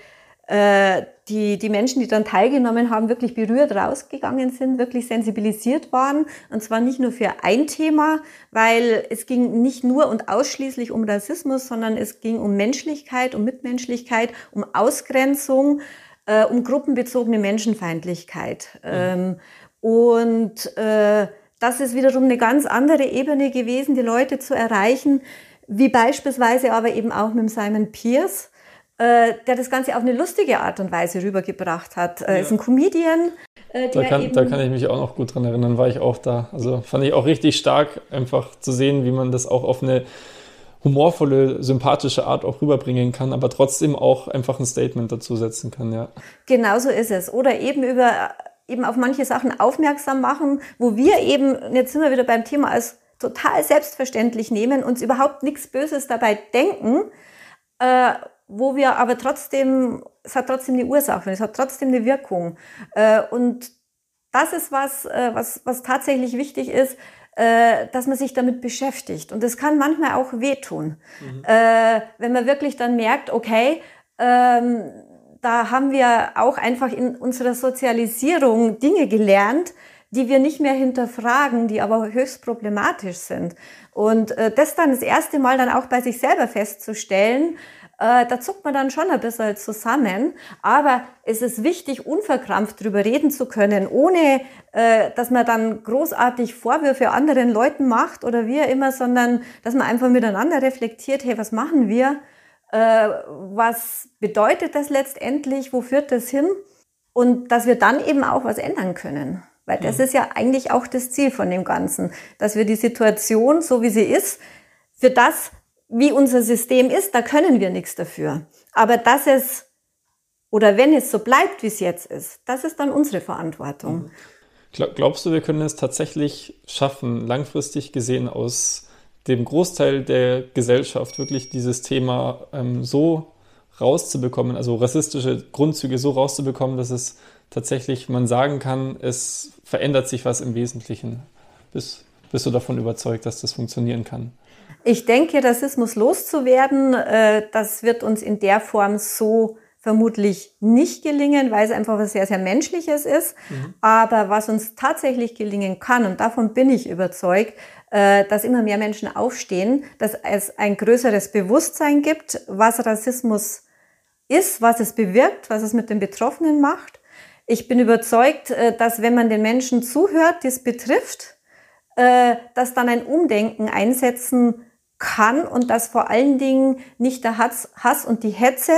äh, die, die Menschen, die dann teilgenommen haben, wirklich berührt rausgegangen sind, wirklich sensibilisiert waren. Und zwar nicht nur für ein Thema, weil es ging nicht nur und ausschließlich um Rassismus, sondern es ging um Menschlichkeit, um Mitmenschlichkeit, um Ausgrenzung, äh, um gruppenbezogene Menschenfeindlichkeit. Mhm. Ähm, und äh, das ist wiederum eine ganz andere Ebene gewesen, die Leute zu erreichen, wie beispielsweise aber eben auch mit Simon Pierce, äh, der das Ganze auf eine lustige Art und Weise rübergebracht hat. Er ja. ist ein Comedian. Äh, da, kann, da kann ich mich auch noch gut dran erinnern, war ich auch da. Also fand ich auch richtig stark, einfach zu sehen, wie man das auch auf eine humorvolle, sympathische Art auch rüberbringen kann, aber trotzdem auch einfach ein Statement dazu setzen kann, ja. Genau so ist es. Oder eben über eben auf manche Sachen aufmerksam machen, wo wir eben, jetzt sind wir wieder beim Thema, als total selbstverständlich nehmen, uns überhaupt nichts Böses dabei denken, äh, wo wir aber trotzdem, es hat trotzdem eine Ursache, es hat trotzdem eine Wirkung. Äh, und das ist was, äh, was, was tatsächlich wichtig ist, äh, dass man sich damit beschäftigt. Und das kann manchmal auch wehtun, mhm. äh, wenn man wirklich dann merkt, okay, ähm, da haben wir auch einfach in unserer Sozialisierung Dinge gelernt, die wir nicht mehr hinterfragen, die aber höchst problematisch sind. Und äh, das dann das erste Mal dann auch bei sich selber festzustellen, äh, da zuckt man dann schon ein bisschen zusammen. Aber es ist wichtig, unverkrampft drüber reden zu können, ohne äh, dass man dann großartig Vorwürfe anderen Leuten macht oder wie immer, sondern dass man einfach miteinander reflektiert, hey, was machen wir? Äh, was bedeutet das letztendlich? Wo führt das hin? Und dass wir dann eben auch was ändern können. Weil das mhm. ist ja eigentlich auch das Ziel von dem Ganzen, dass wir die Situation, so wie sie ist, für das, wie unser System ist, da können wir nichts dafür. Aber dass es oder wenn es so bleibt, wie es jetzt ist, das ist dann unsere Verantwortung. Mhm. Glaubst du, wir können es tatsächlich schaffen, langfristig gesehen aus dem Großteil der Gesellschaft wirklich dieses Thema ähm, so rauszubekommen, also rassistische Grundzüge so rauszubekommen, dass es tatsächlich man sagen kann, es verändert sich was im Wesentlichen. Bist, bist du davon überzeugt, dass das funktionieren kann? Ich denke, Rassismus loszuwerden, äh, das wird uns in der Form so vermutlich nicht gelingen, weil es einfach was sehr, sehr Menschliches ist. Mhm. Aber was uns tatsächlich gelingen kann, und davon bin ich überzeugt, dass immer mehr Menschen aufstehen, dass es ein größeres Bewusstsein gibt, was Rassismus ist, was es bewirkt, was es mit den Betroffenen macht. Ich bin überzeugt, äh, dass wenn man den Menschen zuhört, die es betrifft, äh, dass dann ein Umdenken einsetzen kann und dass vor allen Dingen nicht der Hass und die Hetze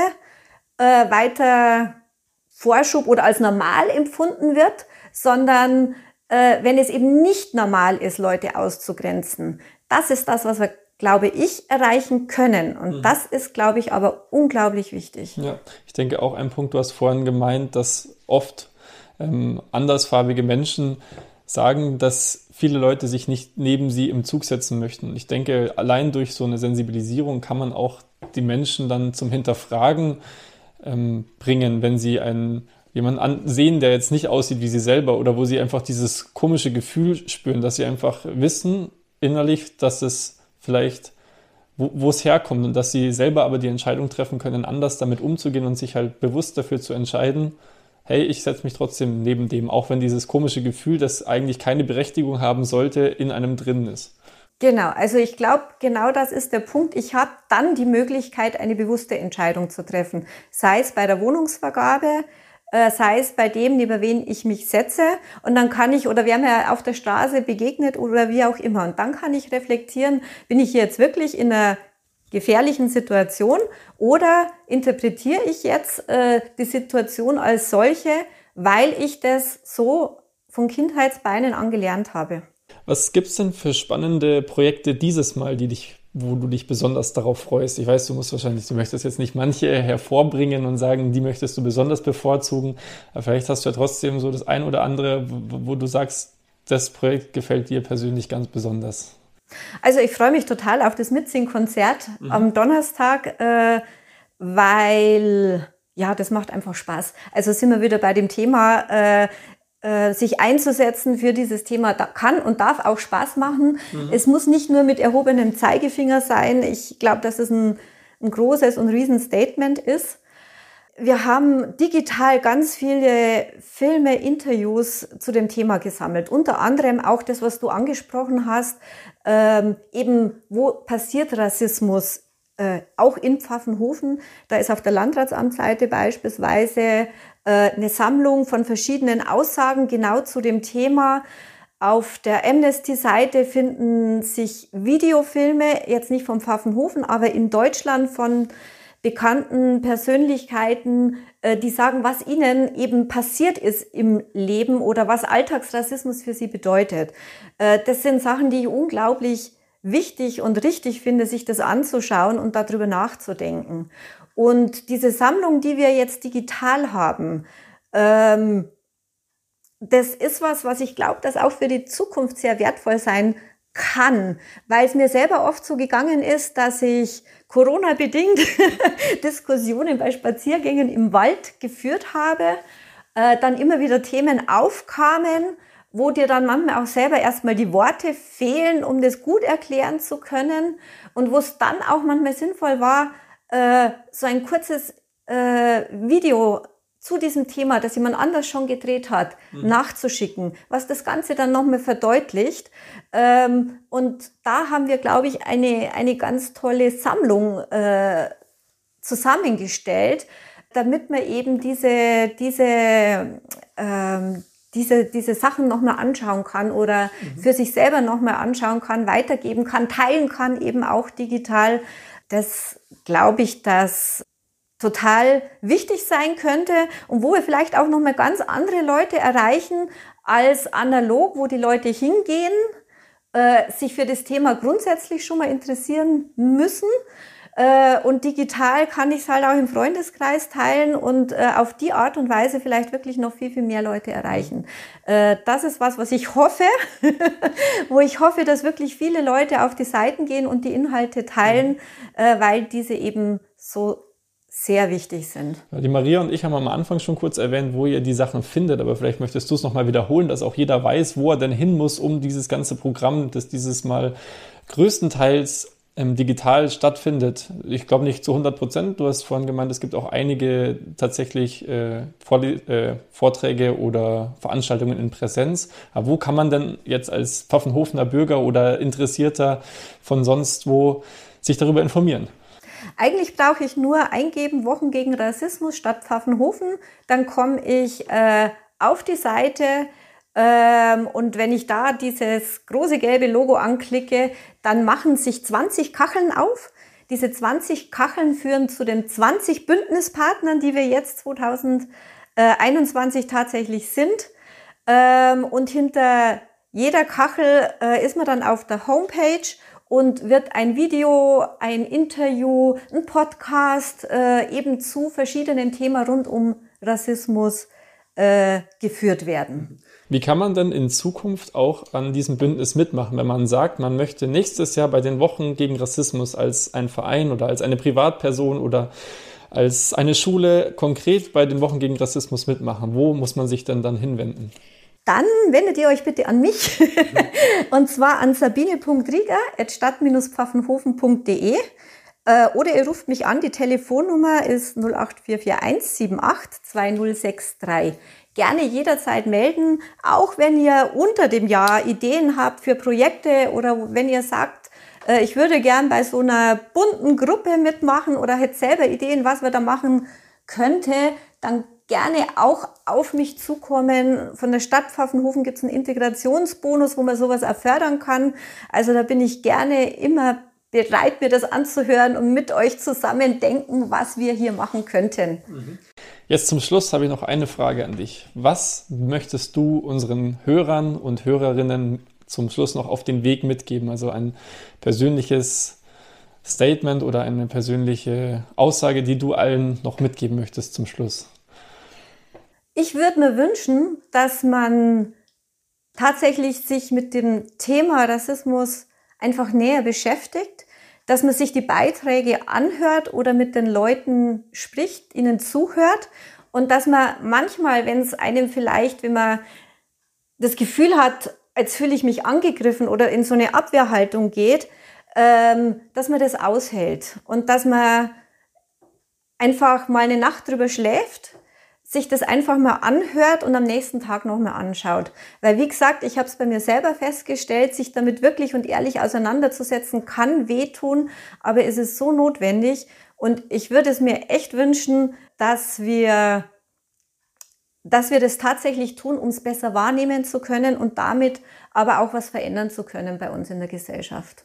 äh, weiter Vorschub oder als normal empfunden wird, sondern wenn es eben nicht normal ist, Leute auszugrenzen. Das ist das, was wir glaube ich, erreichen können. Und mhm. das ist, glaube ich, aber unglaublich wichtig. Ja, ich denke auch ein Punkt, du hast vorhin gemeint, dass oft ähm, andersfarbige Menschen sagen, dass viele Leute sich nicht neben sie im Zug setzen möchten. Ich denke, allein durch so eine Sensibilisierung kann man auch die Menschen dann zum Hinterfragen ähm, bringen, wenn sie einen jemanden sehen, der jetzt nicht aussieht wie sie selber oder wo sie einfach dieses komische Gefühl spüren, dass sie einfach wissen innerlich, dass es vielleicht, wo, es herkommt und dass sie selber aber die Entscheidung treffen können, anders damit umzugehen und sich halt bewusst dafür zu entscheiden, hey, ich setze mich trotzdem neben dem, auch wenn dieses komische Gefühl, das eigentlich keine Berechtigung haben sollte, in einem drin ist. Genau, also ich glaube, genau das ist der Punkt. Ich habe dann die Möglichkeit, eine bewusste Entscheidung zu treffen, sei es bei der Wohnungsvergabe, äh, sei es bei dem, neben wen ich mich setze. Und dann kann ich, oder wer mir auf der Straße begegnet oder wie auch immer. Und dann kann ich reflektieren, bin ich jetzt wirklich in einer gefährlichen Situation oder interpretiere ich jetzt äh, die Situation als solche, weil ich das so von Kindheitsbeinen angelernt habe. Was gibt es denn für spannende Projekte dieses Mal, die dich wo du dich besonders darauf freust? Ich weiß, du musst wahrscheinlich, du möchtest jetzt nicht manche hervorbringen und sagen, die möchtest du besonders bevorzugen, aber vielleicht hast du ja trotzdem so das ein oder andere, wo, wo du sagst, das Projekt gefällt dir persönlich ganz besonders. Also ich freue mich total auf das Mitsing-Konzert mhm. am Donnerstag, äh, weil ja, das macht einfach Spaß. Also sind wir wieder bei dem Thema, äh, äh, sich einzusetzen für dieses Thema kann und darf auch Spaß machen. Mhm. Es muss nicht nur mit erhobenem Zeigefinger sein. Ich glaube, dass es ein, ein großes und riesen Statement ist. Wir haben digital ganz viele Filme, Interviews zu dem Thema gesammelt. Unter anderem auch das, was du angesprochen hast, ähm, eben wo passiert Rassismus äh, auch in Pfaffenhofen. Da ist auf der Landratsamtsseite beispielsweise äh, eine Sammlung von verschiedenen Aussagen genau zu dem Thema. Auf der Amnesty-Seite finden sich Videofilme, jetzt nicht vom Pfaffenhofen, aber in Deutschland von bekannten Persönlichkeiten, äh, die sagen, was ihnen eben passiert ist im Leben oder was Alltagsrassismus für sie bedeutet. Äh, das sind Sachen, die ich unglaublich wichtig und richtig finde, sich das anzuschauen und darüber nachzudenken. Und diese Sammlung, die wir jetzt digital haben, ähm, das ist was, was ich glaube, das auch für die Zukunft sehr wertvoll sein kann, weil es mir selber oft so gegangen ist, dass ich Corona-bedingt (laughs) Diskussionen bei Spaziergängen im Wald geführt habe, äh, dann immer wieder Themen aufkamen, wo dir dann manchmal auch selber erstmal die Worte fehlen, um das gut erklären zu können und wo es dann auch manchmal sinnvoll war, äh, so ein kurzes äh, Video zu diesem Thema, das jemand anders schon gedreht hat, mhm. nachzuschicken, was das Ganze dann nochmal verdeutlicht. Ähm, und da haben wir, glaube ich, eine, eine ganz tolle Sammlung äh, zusammengestellt, damit man eben diese, diese, ähm, diese, diese Sachen nochmal anschauen kann oder mhm. für sich selber nochmal anschauen kann, weitergeben kann, teilen kann, eben auch digital. Das glaube ich, dass total wichtig sein könnte und wo wir vielleicht auch noch mal ganz andere Leute erreichen als analog, wo die Leute hingehen, äh, sich für das Thema grundsätzlich schon mal interessieren müssen. Äh, und digital kann ich es halt auch im Freundeskreis teilen und äh, auf die Art und Weise vielleicht wirklich noch viel, viel mehr Leute erreichen. Äh, das ist was, was ich hoffe, (laughs) wo ich hoffe, dass wirklich viele Leute auf die Seiten gehen und die Inhalte teilen, äh, weil diese eben so sehr wichtig sind. Die Maria und ich haben am Anfang schon kurz erwähnt, wo ihr die Sachen findet, aber vielleicht möchtest du es nochmal wiederholen, dass auch jeder weiß, wo er denn hin muss, um dieses ganze Programm, das dieses Mal größtenteils ähm, digital stattfindet. Ich glaube nicht zu 100 Prozent. Du hast vorhin gemeint, es gibt auch einige tatsächlich äh, äh, Vorträge oder Veranstaltungen in Präsenz. Aber wo kann man denn jetzt als Pfaffenhofener Bürger oder Interessierter von sonst wo sich darüber informieren? Eigentlich brauche ich nur eingeben Wochen gegen Rassismus statt Pfaffenhofen. Dann komme ich äh, auf die Seite und wenn ich da dieses große gelbe Logo anklicke, dann machen sich 20 Kacheln auf. Diese 20 Kacheln führen zu den 20 Bündnispartnern, die wir jetzt 2021 tatsächlich sind. Ähm, und hinter jeder Kachel äh, ist man dann auf der Homepage und wird ein Video, ein Interview, ein Podcast äh, eben zu verschiedenen Themen rund um Rassismus äh, geführt werden. Wie kann man denn in Zukunft auch an diesem Bündnis mitmachen, wenn man sagt, man möchte nächstes Jahr bei den Wochen gegen Rassismus als ein Verein oder als eine Privatperson oder als eine Schule konkret bei den Wochen gegen Rassismus mitmachen? Wo muss man sich denn dann hinwenden? dann wendet ihr euch bitte an mich (laughs) und zwar an sabine.rieger.stadt-pfaffenhofen.de äh, oder ihr ruft mich an, die Telefonnummer ist 08441 78 2063. Gerne jederzeit melden, auch wenn ihr unter dem Jahr Ideen habt für Projekte oder wenn ihr sagt, äh, ich würde gern bei so einer bunten Gruppe mitmachen oder hätte selber Ideen, was wir da machen könnte, dann gerne auch auf mich zukommen. Von der Stadt Pfaffenhofen gibt es einen Integrationsbonus, wo man sowas erfördern kann. Also da bin ich gerne immer bereit, mir das anzuhören und mit euch zusammen denken, was wir hier machen könnten. Jetzt zum Schluss habe ich noch eine Frage an dich. Was möchtest du unseren Hörern und Hörerinnen zum Schluss noch auf den Weg mitgeben? Also ein persönliches Statement oder eine persönliche Aussage, die du allen noch mitgeben möchtest zum Schluss? Ich würde mir wünschen, dass man tatsächlich sich mit dem Thema Rassismus einfach näher beschäftigt, dass man sich die Beiträge anhört oder mit den Leuten spricht, ihnen zuhört. Und dass man manchmal, wenn es einem vielleicht, wenn man das Gefühl hat, als fühle ich mich angegriffen oder in so eine Abwehrhaltung geht, ähm, dass man das aushält. Und dass man einfach mal eine Nacht drüber schläft sich das einfach mal anhört und am nächsten Tag nochmal anschaut. Weil wie gesagt, ich habe es bei mir selber festgestellt, sich damit wirklich und ehrlich auseinanderzusetzen, kann wehtun, aber es ist so notwendig. Und ich würde es mir echt wünschen, dass wir, dass wir das tatsächlich tun, um es besser wahrnehmen zu können und damit aber auch was verändern zu können bei uns in der Gesellschaft.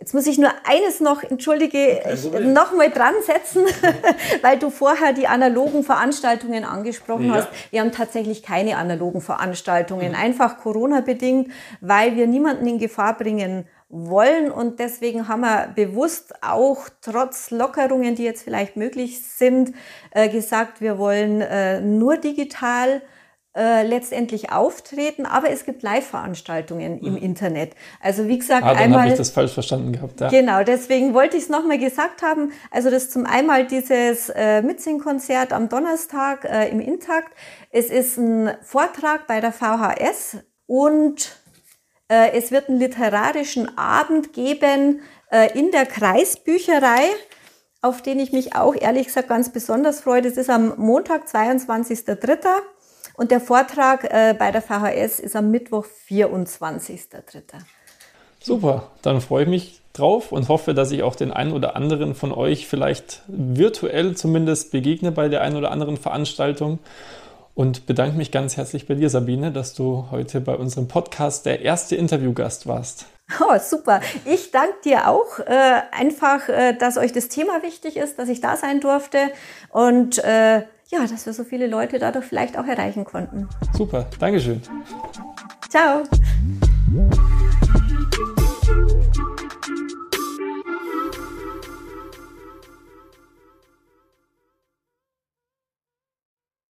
Jetzt muss ich nur eines noch, entschuldige, noch mal dran setzen, (laughs) weil du vorher die analogen Veranstaltungen angesprochen ja. hast. Wir haben tatsächlich keine analogen Veranstaltungen, mhm. einfach Corona-bedingt, weil wir niemanden in Gefahr bringen wollen und deswegen haben wir bewusst auch trotz Lockerungen, die jetzt vielleicht möglich sind, äh, gesagt, wir wollen äh, nur digital äh, letztendlich auftreten, aber es gibt Live-Veranstaltungen im mhm. Internet. Also wie gesagt, ah, dann einmal. habe ich das falsch verstanden gehabt. Ja. Genau, deswegen wollte ich es nochmal gesagt haben. Also das zum einmal dieses äh, Mitsingkonzert am Donnerstag äh, im Intakt. Es ist ein Vortrag bei der VHS und äh, es wird einen literarischen Abend geben äh, in der Kreisbücherei auf den ich mich auch ehrlich gesagt ganz besonders freue. Das ist am Montag, 22.03. Und der Vortrag äh, bei der VHS ist am Mittwoch, 24.03. Super, dann freue ich mich drauf und hoffe, dass ich auch den einen oder anderen von euch vielleicht virtuell zumindest begegne bei der einen oder anderen Veranstaltung. Und bedanke mich ganz herzlich bei dir, Sabine, dass du heute bei unserem Podcast der erste Interviewgast warst. Oh, super. Ich danke dir auch. Äh, einfach, äh, dass euch das Thema wichtig ist, dass ich da sein durfte und äh, ja, dass wir so viele Leute dadurch vielleicht auch erreichen konnten. Super. Dankeschön. Ciao.